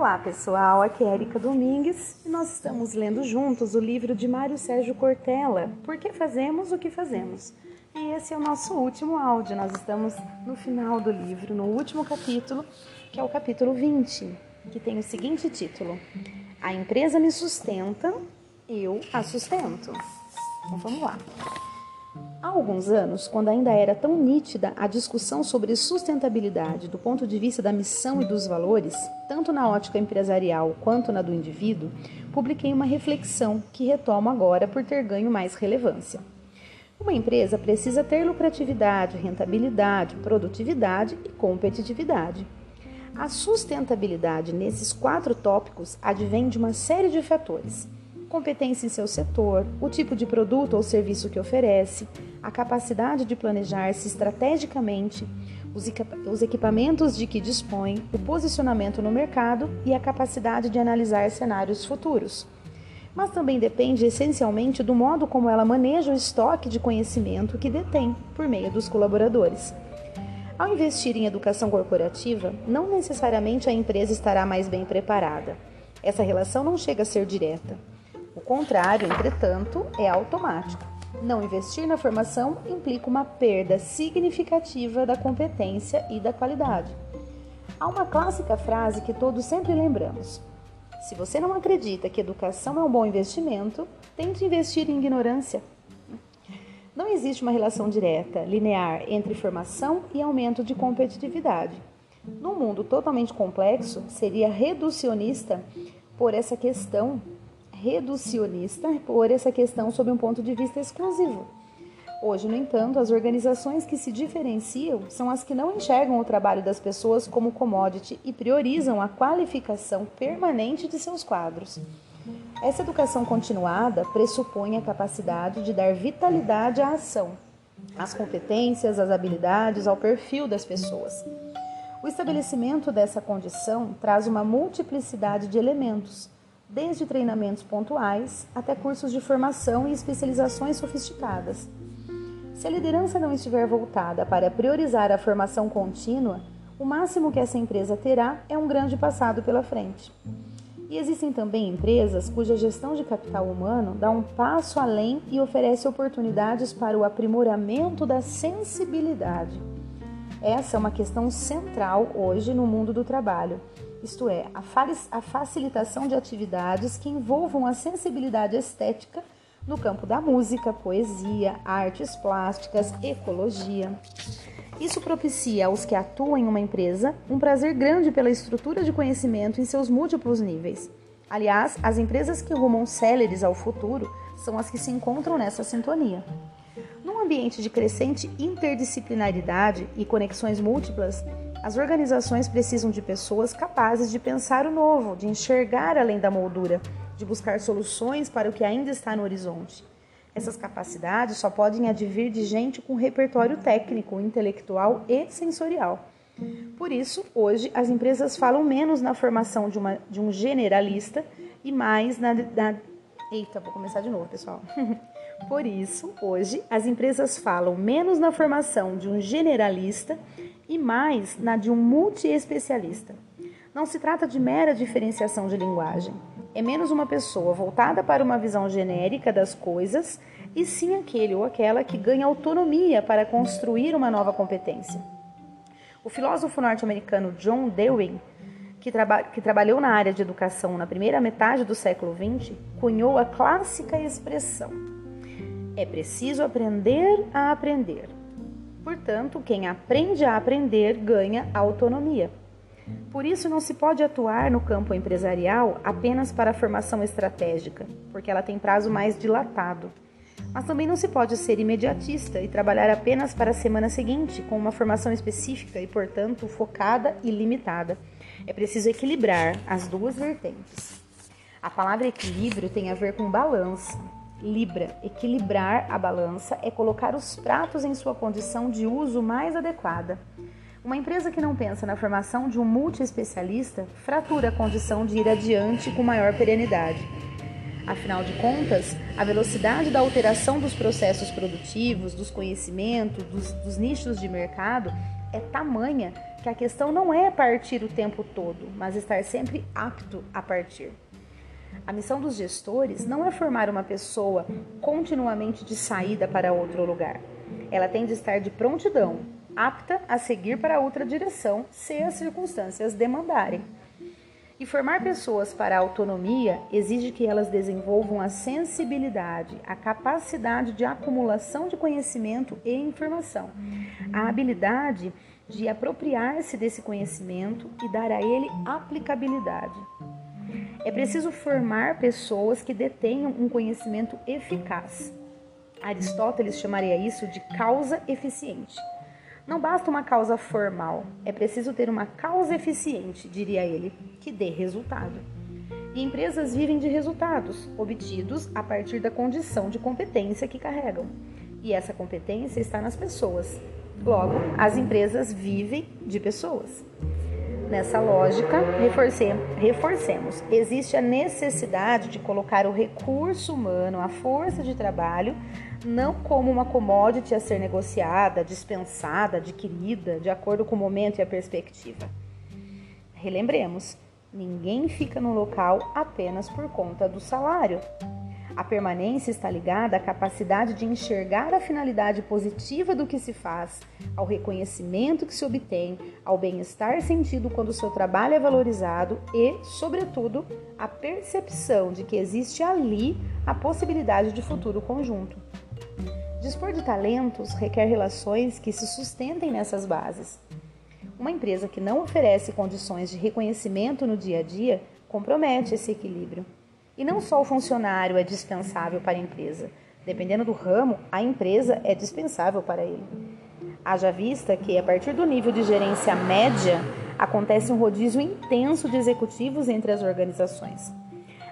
Olá pessoal, aqui é Erika Domingues e nós estamos lendo juntos o livro de Mário Sérgio Cortella, Por que fazemos o que fazemos? E esse é o nosso último áudio, nós estamos no final do livro, no último capítulo, que é o capítulo 20, que tem o seguinte título: A empresa me sustenta, eu a sustento. Então vamos lá. Há alguns anos, quando ainda era tão nítida a discussão sobre sustentabilidade do ponto de vista da missão e dos valores, tanto na ótica empresarial quanto na do indivíduo, publiquei uma reflexão que retomo agora por ter ganho mais relevância. Uma empresa precisa ter lucratividade, rentabilidade, produtividade e competitividade. A sustentabilidade nesses quatro tópicos advém de uma série de fatores competência em seu setor, o tipo de produto ou serviço que oferece, a capacidade de planejar-se estrategicamente, os equipamentos de que dispõe, o posicionamento no mercado e a capacidade de analisar cenários futuros. Mas também depende essencialmente do modo como ela maneja o estoque de conhecimento que detém por meio dos colaboradores. Ao investir em educação corporativa, não necessariamente a empresa estará mais bem preparada. Essa relação não chega a ser direta. O contrário, entretanto, é automático. Não investir na formação implica uma perda significativa da competência e da qualidade. Há uma clássica frase que todos sempre lembramos: se você não acredita que educação é um bom investimento, tente investir em ignorância. Não existe uma relação direta, linear, entre formação e aumento de competitividade. Num mundo totalmente complexo, seria reducionista por essa questão reducionista por essa questão sob um ponto de vista exclusivo. Hoje, no entanto, as organizações que se diferenciam são as que não enxergam o trabalho das pessoas como commodity e priorizam a qualificação permanente de seus quadros. Essa educação continuada pressupõe a capacidade de dar vitalidade à ação, às competências, às habilidades, ao perfil das pessoas. O estabelecimento dessa condição traz uma multiplicidade de elementos desde treinamentos pontuais até cursos de formação e especializações sofisticadas. Se a liderança não estiver voltada para priorizar a formação contínua, o máximo que essa empresa terá é um grande passado pela frente. E existem também empresas cuja gestão de capital humano dá um passo além e oferece oportunidades para o aprimoramento da sensibilidade. Essa é uma questão central hoje no mundo do trabalho isto é, a facilitação de atividades que envolvam a sensibilidade estética no campo da música, poesia, artes plásticas, ecologia. Isso propicia aos que atuam em uma empresa um prazer grande pela estrutura de conhecimento em seus múltiplos níveis. Aliás, as empresas que rumam céleres ao futuro são as que se encontram nessa sintonia. Num ambiente de crescente interdisciplinaridade e conexões múltiplas, as organizações precisam de pessoas capazes de pensar o novo, de enxergar além da moldura, de buscar soluções para o que ainda está no horizonte. Essas capacidades só podem advir de gente com repertório técnico, intelectual e sensorial. Por isso, hoje, as empresas falam menos na formação de, uma, de um generalista e mais na, na. Eita, vou começar de novo, pessoal. Por isso, hoje, as empresas falam menos na formação de um generalista e mais na de um multiespecialista. Não se trata de mera diferenciação de linguagem. É menos uma pessoa voltada para uma visão genérica das coisas e sim aquele ou aquela que ganha autonomia para construir uma nova competência. O filósofo norte-americano John Dewey, que, traba que, trabalhou na área de educação na primeira metade do século XX, cunhou a clássica expressão: é preciso aprender a aprender. Portanto, quem aprende a aprender ganha autonomia. Por isso, não se pode atuar no campo empresarial apenas para a formação estratégica, porque ela tem prazo mais dilatado. Mas também não se pode ser imediatista e trabalhar apenas para a semana seguinte, com uma formação específica e, portanto, focada e limitada. É preciso equilibrar as duas vertentes. A palavra equilíbrio tem a ver com balança, Libra, equilibrar a balança é colocar os pratos em sua condição de uso mais adequada. Uma empresa que não pensa na formação de um multiespecialista fratura a condição de ir adiante com maior perenidade. Afinal de contas, a velocidade da alteração dos processos produtivos, dos conhecimentos, dos, dos nichos de mercado é tamanha que a questão não é partir o tempo todo, mas estar sempre apto a partir. A missão dos gestores não é formar uma pessoa continuamente de saída para outro lugar. Ela tem de estar de prontidão, apta a seguir para outra direção, se as circunstâncias demandarem. E formar pessoas para a autonomia exige que elas desenvolvam a sensibilidade, a capacidade de acumulação de conhecimento e informação, a habilidade de apropriar-se desse conhecimento e dar a ele aplicabilidade. É preciso formar pessoas que detenham um conhecimento eficaz. Aristóteles chamaria isso de causa eficiente. Não basta uma causa formal, é preciso ter uma causa eficiente, diria ele, que dê resultado. E empresas vivem de resultados, obtidos a partir da condição de competência que carregam. E essa competência está nas pessoas. Logo, as empresas vivem de pessoas. Nessa lógica, reforcemos, existe a necessidade de colocar o recurso humano, a força de trabalho, não como uma commodity a ser negociada, dispensada, adquirida, de acordo com o momento e a perspectiva. Relembremos, ninguém fica no local apenas por conta do salário. A permanência está ligada à capacidade de enxergar a finalidade positiva do que se faz, ao reconhecimento que se obtém, ao bem-estar sentido quando o seu trabalho é valorizado e, sobretudo, à percepção de que existe ali a possibilidade de futuro conjunto. Dispor de talentos requer relações que se sustentem nessas bases. Uma empresa que não oferece condições de reconhecimento no dia a dia compromete esse equilíbrio. E não só o funcionário é dispensável para a empresa. Dependendo do ramo, a empresa é dispensável para ele. Haja vista que, a partir do nível de gerência média, acontece um rodízio intenso de executivos entre as organizações.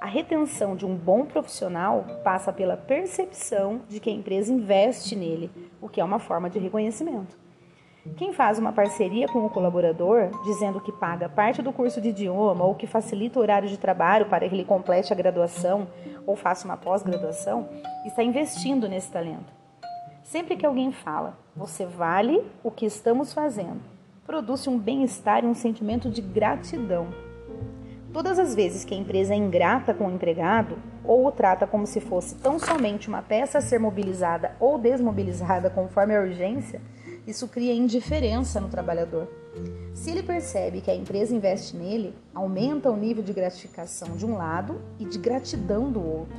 A retenção de um bom profissional passa pela percepção de que a empresa investe nele, o que é uma forma de reconhecimento. Quem faz uma parceria com o colaborador, dizendo que paga parte do curso de idioma ou que facilita o horário de trabalho para que ele complete a graduação ou faça uma pós-graduação, está investindo nesse talento. Sempre que alguém fala, você vale o que estamos fazendo, produz um bem-estar e um sentimento de gratidão. Todas as vezes que a empresa é ingrata com o empregado ou o trata como se fosse tão somente uma peça a ser mobilizada ou desmobilizada conforme a urgência, isso cria indiferença no trabalhador. Se ele percebe que a empresa investe nele, aumenta o nível de gratificação de um lado e de gratidão do outro.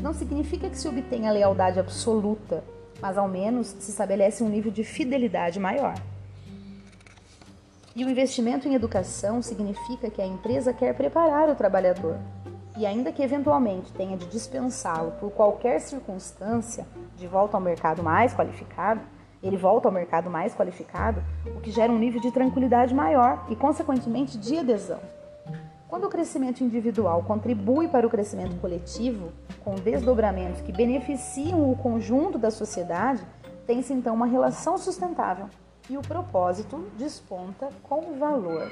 Não significa que se obtenha lealdade absoluta, mas ao menos se estabelece um nível de fidelidade maior. E o investimento em educação significa que a empresa quer preparar o trabalhador. E ainda que eventualmente tenha de dispensá-lo por qualquer circunstância de volta ao mercado mais qualificado, ele volta ao mercado mais qualificado, o que gera um nível de tranquilidade maior e, consequentemente, de adesão. Quando o crescimento individual contribui para o crescimento coletivo, com desdobramentos que beneficiam o conjunto da sociedade, tem-se então uma relação sustentável e o propósito desponta com valor.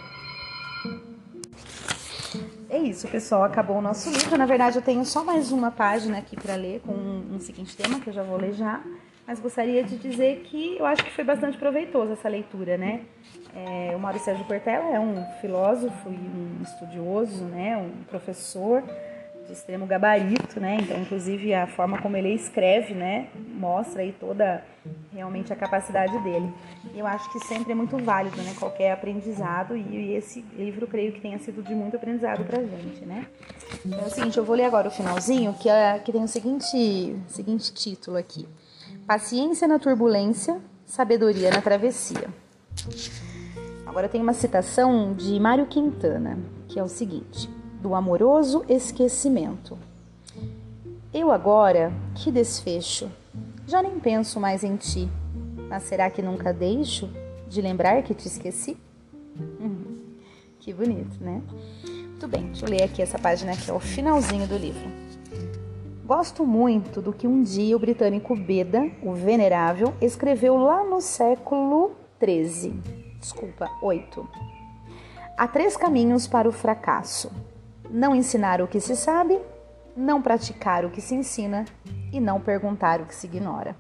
É isso, pessoal. Acabou o nosso livro. Na verdade, eu tenho só mais uma página aqui para ler com um, seguinte tema que eu já vou ler já mas gostaria de dizer que eu acho que foi bastante proveitoso essa leitura, né? É, o Mário Sérgio Cortella é um filósofo e um estudioso, né? Um professor de extremo gabarito, né? Então, inclusive, a forma como ele escreve, né? Mostra aí toda realmente a capacidade dele. Eu acho que sempre é muito válido, né? Qualquer aprendizado e esse livro, creio que tenha sido de muito aprendizado pra gente, né? Então, é o seguinte, eu vou ler agora o finalzinho, que, é, que tem o seguinte, seguinte título aqui. Paciência na turbulência, sabedoria na travessia. Agora tem uma citação de Mário Quintana, que é o seguinte: do amoroso esquecimento. Eu agora, que desfecho, já nem penso mais em ti, mas será que nunca deixo de lembrar que te esqueci? Uhum. Que bonito, né? Muito bem, deixa eu ler aqui essa página que é o finalzinho do livro. Gosto muito do que um dia o britânico Beda, o Venerável, escreveu lá no século XIII. Desculpa, 8. Há três caminhos para o fracasso: não ensinar o que se sabe, não praticar o que se ensina e não perguntar o que se ignora.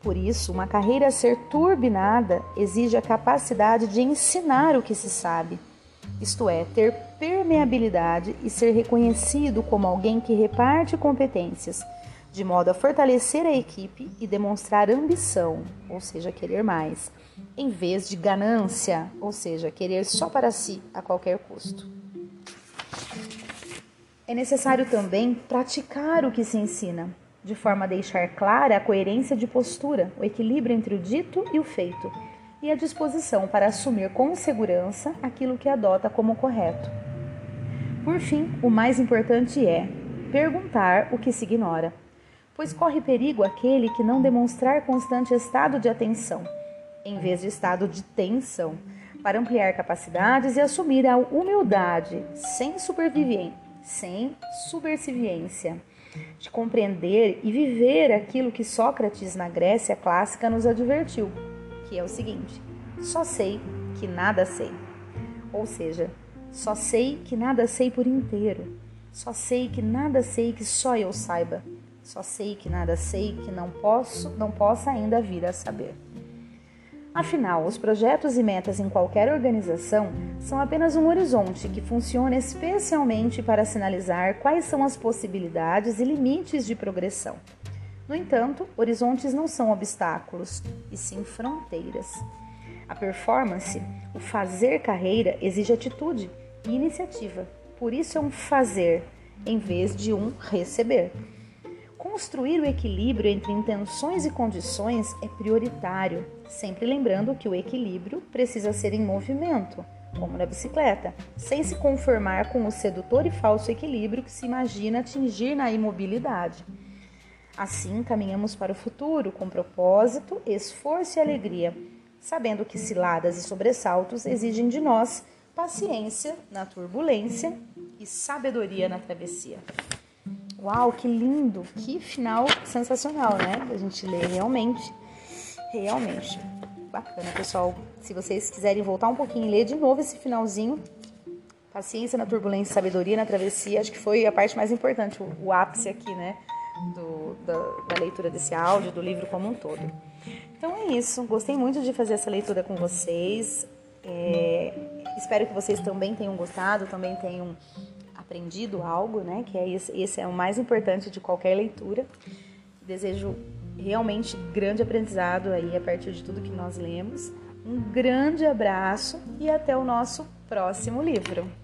Por isso, uma carreira a ser turbinada exige a capacidade de ensinar o que se sabe, isto é, ter permeabilidade e ser reconhecido como alguém que reparte competências, de modo a fortalecer a equipe e demonstrar ambição, ou seja, querer mais, em vez de ganância, ou seja, querer só para si a qualquer custo. É necessário também praticar o que se ensina, de forma a deixar clara a coerência de postura, o equilíbrio entre o dito e o feito, e a disposição para assumir com segurança aquilo que adota como correto. Por fim, o mais importante é perguntar o que se ignora, pois corre perigo aquele que não demonstrar constante estado de atenção, em vez de estado de tensão, para ampliar capacidades e assumir a humildade, sem supervivência, sem subserviência de compreender e viver aquilo que Sócrates na Grécia clássica nos advertiu, que é o seguinte: só sei que nada sei. Ou seja, só sei que nada sei por inteiro. Só sei que nada sei que só eu saiba. Só sei que nada sei que não posso, não possa ainda vir a saber. Afinal, os projetos e metas em qualquer organização são apenas um horizonte que funciona especialmente para sinalizar quais são as possibilidades e limites de progressão. No entanto, horizontes não são obstáculos, e sim fronteiras. A performance, o fazer carreira, exige atitude e iniciativa. Por isso é um fazer em vez de um receber. Construir o equilíbrio entre intenções e condições é prioritário, sempre lembrando que o equilíbrio precisa ser em movimento, como na bicicleta, sem se conformar com o sedutor e falso equilíbrio que se imagina atingir na imobilidade. Assim, caminhamos para o futuro com propósito, esforço e alegria, sabendo que ciladas e sobressaltos exigem de nós paciência na turbulência e sabedoria na travessia. Uau, que lindo! Que final sensacional, né? A gente lê realmente. Realmente. Bacana, pessoal. Se vocês quiserem voltar um pouquinho e ler de novo esse finalzinho, paciência na turbulência, sabedoria na travessia, acho que foi a parte mais importante, o, ápice aqui, né? Do, da, da leitura desse áudio, do livro como um todo. Então é isso. Gostei muito de fazer essa leitura com vocês. É, espero que vocês também tenham gostado, também tenham aprendido algo, né? Que é esse, esse é o mais importante de qualquer leitura. Desejo realmente grande aprendizado aí a partir de tudo que nós lemos. Um grande abraço e até o nosso próximo livro.